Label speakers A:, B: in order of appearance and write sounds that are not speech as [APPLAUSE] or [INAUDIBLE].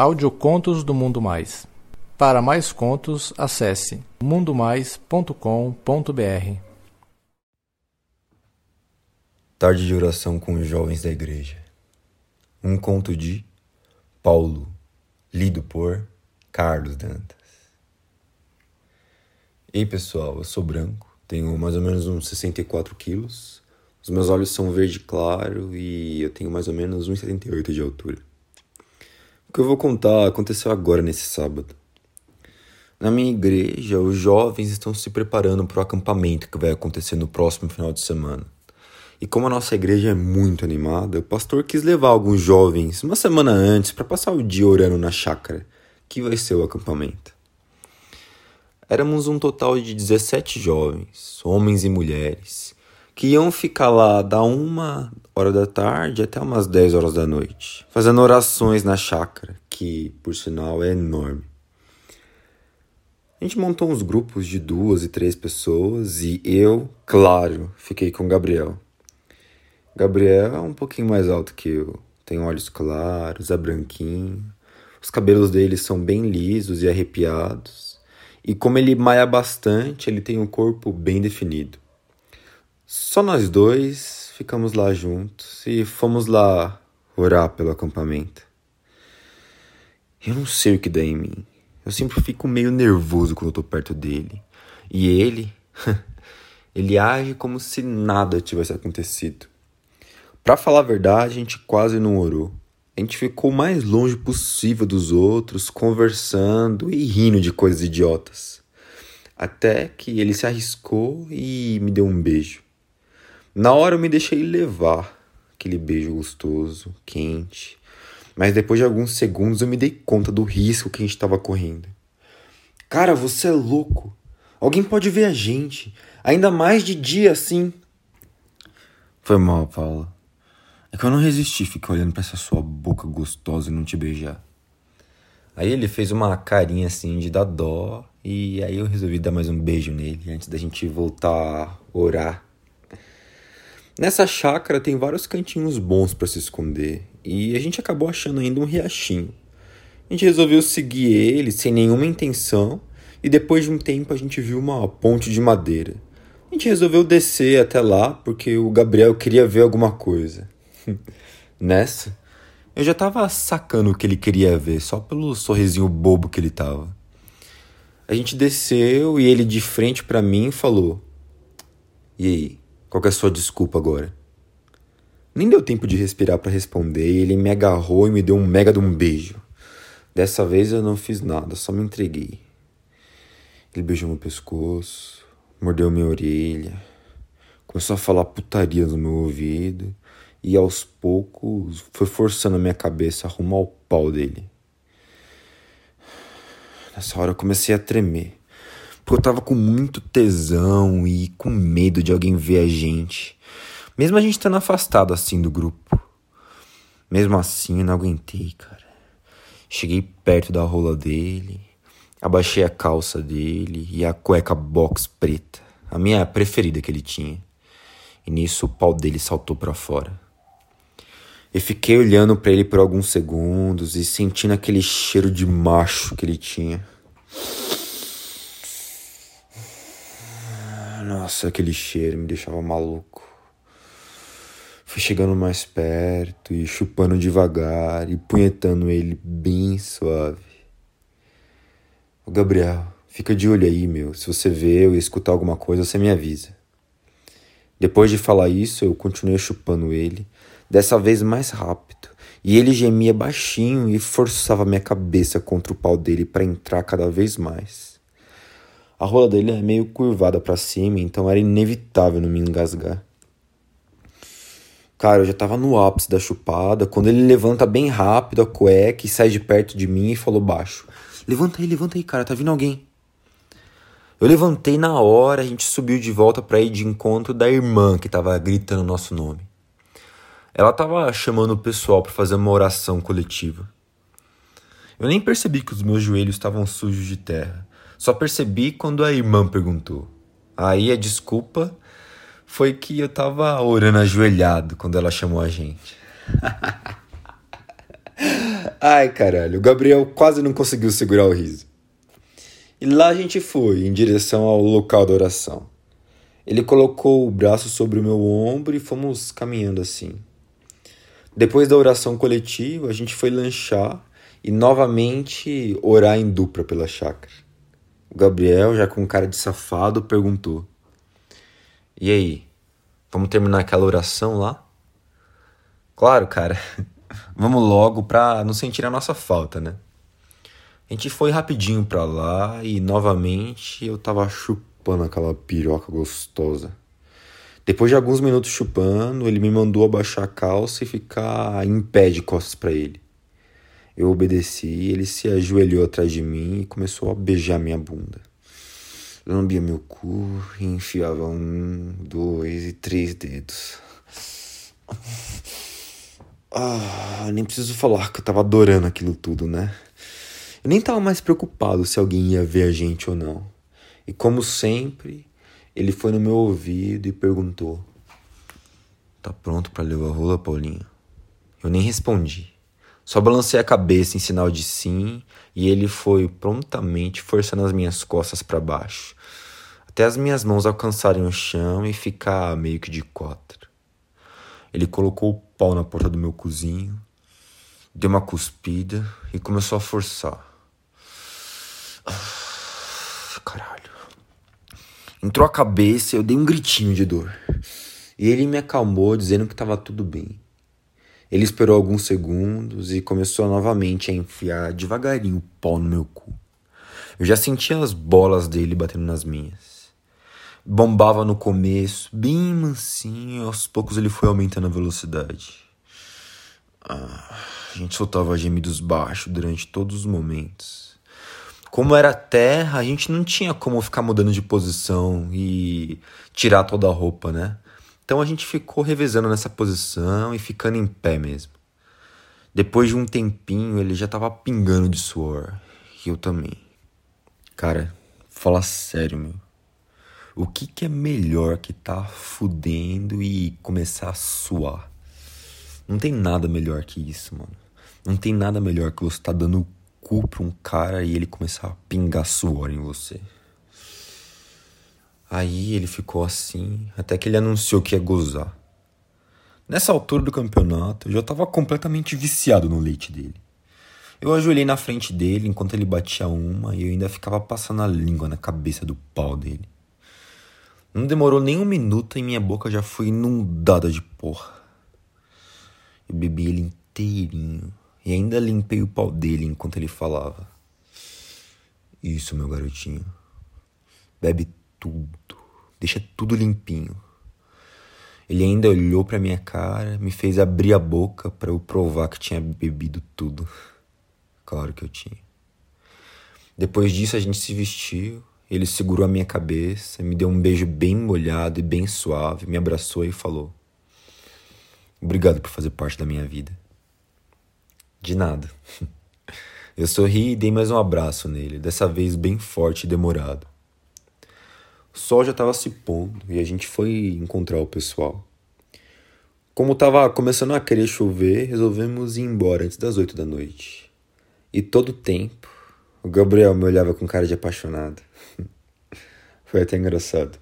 A: Audiocontos do Mundo Mais. Para mais contos, acesse mundomais.com.br.
B: Tarde de oração com os jovens da igreja. Um conto de Paulo, lido por Carlos Dantas. Ei pessoal, eu sou branco, tenho mais ou menos uns 64 quilos, os meus olhos são verde claro e eu tenho mais ou menos 1,78 de altura. O que eu vou contar aconteceu agora nesse sábado. Na minha igreja, os jovens estão se preparando para o acampamento que vai acontecer no próximo final de semana. E como a nossa igreja é muito animada, o pastor quis levar alguns jovens uma semana antes para passar o dia orando na chácara, que vai ser o acampamento. Éramos um total de 17 jovens, homens e mulheres, que iam ficar lá da uma hora da tarde até umas 10 horas da noite, fazendo orações na chácara, que por sinal é enorme. A gente montou uns grupos de duas e três pessoas e eu, claro, fiquei com Gabriel. Gabriel é um pouquinho mais alto que eu, tem olhos claros, é branquinho, os cabelos dele são bem lisos e arrepiados, e como ele maia bastante, ele tem um corpo bem definido. Só nós dois ficamos lá juntos e fomos lá orar pelo acampamento. Eu não sei o que dá em mim. Eu sempre fico meio nervoso quando eu tô perto dele. E ele, [LAUGHS] ele age como se nada tivesse acontecido. Para falar a verdade, a gente quase não orou. A gente ficou o mais longe possível dos outros, conversando e rindo de coisas idiotas. Até que ele se arriscou e me deu um beijo. Na hora eu me deixei levar, aquele beijo gostoso, quente, mas depois de alguns segundos eu me dei conta do risco que a gente estava correndo. Cara, você é louco. Alguém pode ver a gente, ainda mais de dia assim. Foi mal, Paula. É que eu não resisti ficar olhando para essa sua boca gostosa e não te beijar. Aí ele fez uma carinha assim de dar dó e aí eu resolvi dar mais um beijo nele antes da gente voltar a orar. Nessa chácara tem vários cantinhos bons para se esconder e a gente acabou achando ainda um riachinho. A gente resolveu seguir ele sem nenhuma intenção e depois de um tempo a gente viu uma ponte de madeira. A gente resolveu descer até lá porque o Gabriel queria ver alguma coisa. [LAUGHS] Nessa, eu já tava sacando o que ele queria ver só pelo sorrisinho bobo que ele tava. A gente desceu e ele de frente para mim falou: "E aí, qual é a sua desculpa agora?" Nem deu tempo de respirar para responder e ele me agarrou e me deu um mega de um beijo. Dessa vez eu não fiz nada, só me entreguei. Ele beijou meu pescoço, mordeu minha orelha, começou a falar putaria no meu ouvido e aos poucos foi forçando a minha cabeça rumo ao pau dele. Nessa hora eu comecei a tremer, porque eu tava com muito tesão e com medo de alguém ver a gente. Mesmo a gente estando afastado assim do grupo. Mesmo assim, eu não aguentei, cara. Cheguei perto da rola dele, abaixei a calça dele e a cueca box preta, a minha preferida que ele tinha. E nisso o pau dele saltou para fora. Eu fiquei olhando para ele por alguns segundos e sentindo aquele cheiro de macho que ele tinha. Nossa, aquele cheiro me deixava maluco. Fui chegando mais perto e chupando devagar e punhetando ele bem suave. Ô Gabriel, fica de olho aí, meu. Se você vê ou escutar alguma coisa, você me avisa. Depois de falar isso, eu continuei chupando ele, dessa vez mais rápido, e ele gemia baixinho e forçava minha cabeça contra o pau dele para entrar cada vez mais. A rola dele é meio curvada para cima, então era inevitável não me engasgar. Cara, eu já tava no ápice da chupada, quando ele levanta bem rápido a cueca e sai de perto de mim e falou baixo: Levanta aí, levanta aí, cara, tá vindo alguém. Eu levantei na hora, a gente subiu de volta para ir de encontro da irmã que tava gritando nosso nome. Ela tava chamando o pessoal para fazer uma oração coletiva. Eu nem percebi que os meus joelhos estavam sujos de terra. Só percebi quando a irmã perguntou. Aí a desculpa foi que eu tava orando ajoelhado quando ela chamou a gente. [LAUGHS] Ai, caralho, o Gabriel quase não conseguiu segurar o riso. E lá a gente foi, em direção ao local da oração. Ele colocou o braço sobre o meu ombro e fomos caminhando assim. Depois da oração coletiva, a gente foi lanchar e novamente orar em dupla pela chácara. O Gabriel, já com cara de safado, perguntou: E aí, vamos terminar aquela oração lá? Claro, cara. [LAUGHS] vamos logo pra não sentir a nossa falta, né? A gente foi rapidinho pra lá e novamente eu tava chupando aquela piroca gostosa. Depois de alguns minutos chupando, ele me mandou abaixar a calça e ficar em pé de costas para ele. Eu obedeci, ele se ajoelhou atrás de mim e começou a beijar minha bunda. Lambia meu cu e enfiava um, dois e três dedos. Ah, nem preciso falar que eu tava adorando aquilo tudo, né? Eu nem estava mais preocupado se alguém ia ver a gente ou não. E como sempre, ele foi no meu ouvido e perguntou: Tá pronto para levar a rola, Paulinho? Eu nem respondi. Só balancei a cabeça em sinal de sim e ele foi prontamente forçando as minhas costas para baixo, até as minhas mãos alcançarem o chão e ficar meio que de quatro. Ele colocou o pau na porta do meu cozinho, deu uma cuspida e começou a forçar. Caralho. Entrou a cabeça e eu dei um gritinho de dor. E ele me acalmou, dizendo que estava tudo bem. Ele esperou alguns segundos e começou novamente a enfiar devagarinho o pau no meu cu. Eu já sentia as bolas dele batendo nas minhas. Bombava no começo, bem mansinho, aos poucos ele foi aumentando a velocidade. Ah, a gente soltava gemidos baixos durante todos os momentos como era terra, a gente não tinha como ficar mudando de posição e tirar toda a roupa, né? Então a gente ficou revezando nessa posição e ficando em pé mesmo. Depois de um tempinho, ele já tava pingando de suor. E eu também. Cara, fala sério, meu. O que, que é melhor que tá fudendo e começar a suar? Não tem nada melhor que isso, mano. Não tem nada melhor que você tá dando cu pra um cara e ele começar a pingar suor em você. Aí ele ficou assim, até que ele anunciou que ia gozar. Nessa altura do campeonato, eu já estava completamente viciado no leite dele. Eu ajoelhei na frente dele enquanto ele batia uma e eu ainda ficava passando a língua na cabeça do pau dele. Não demorou nem um minuto e minha boca já foi inundada de porra. Eu bebi ele inteirinho e ainda limpei o pau dele enquanto ele falava. Isso, meu garotinho. Bebe tudo. Deixa tudo limpinho. Ele ainda olhou para minha cara, me fez abrir a boca para eu provar que tinha bebido tudo. Claro que eu tinha. Depois disso a gente se vestiu, ele segurou a minha cabeça, me deu um beijo bem molhado e bem suave, me abraçou e falou: Obrigado por fazer parte da minha vida. De nada. [LAUGHS] Eu sorri e dei mais um abraço nele, dessa vez bem forte e demorado. O sol já estava se pondo e a gente foi encontrar o pessoal. Como estava começando a querer chover, resolvemos ir embora antes das oito da noite. E todo o tempo, o Gabriel me olhava com cara de apaixonado. [LAUGHS] Foi até engraçado.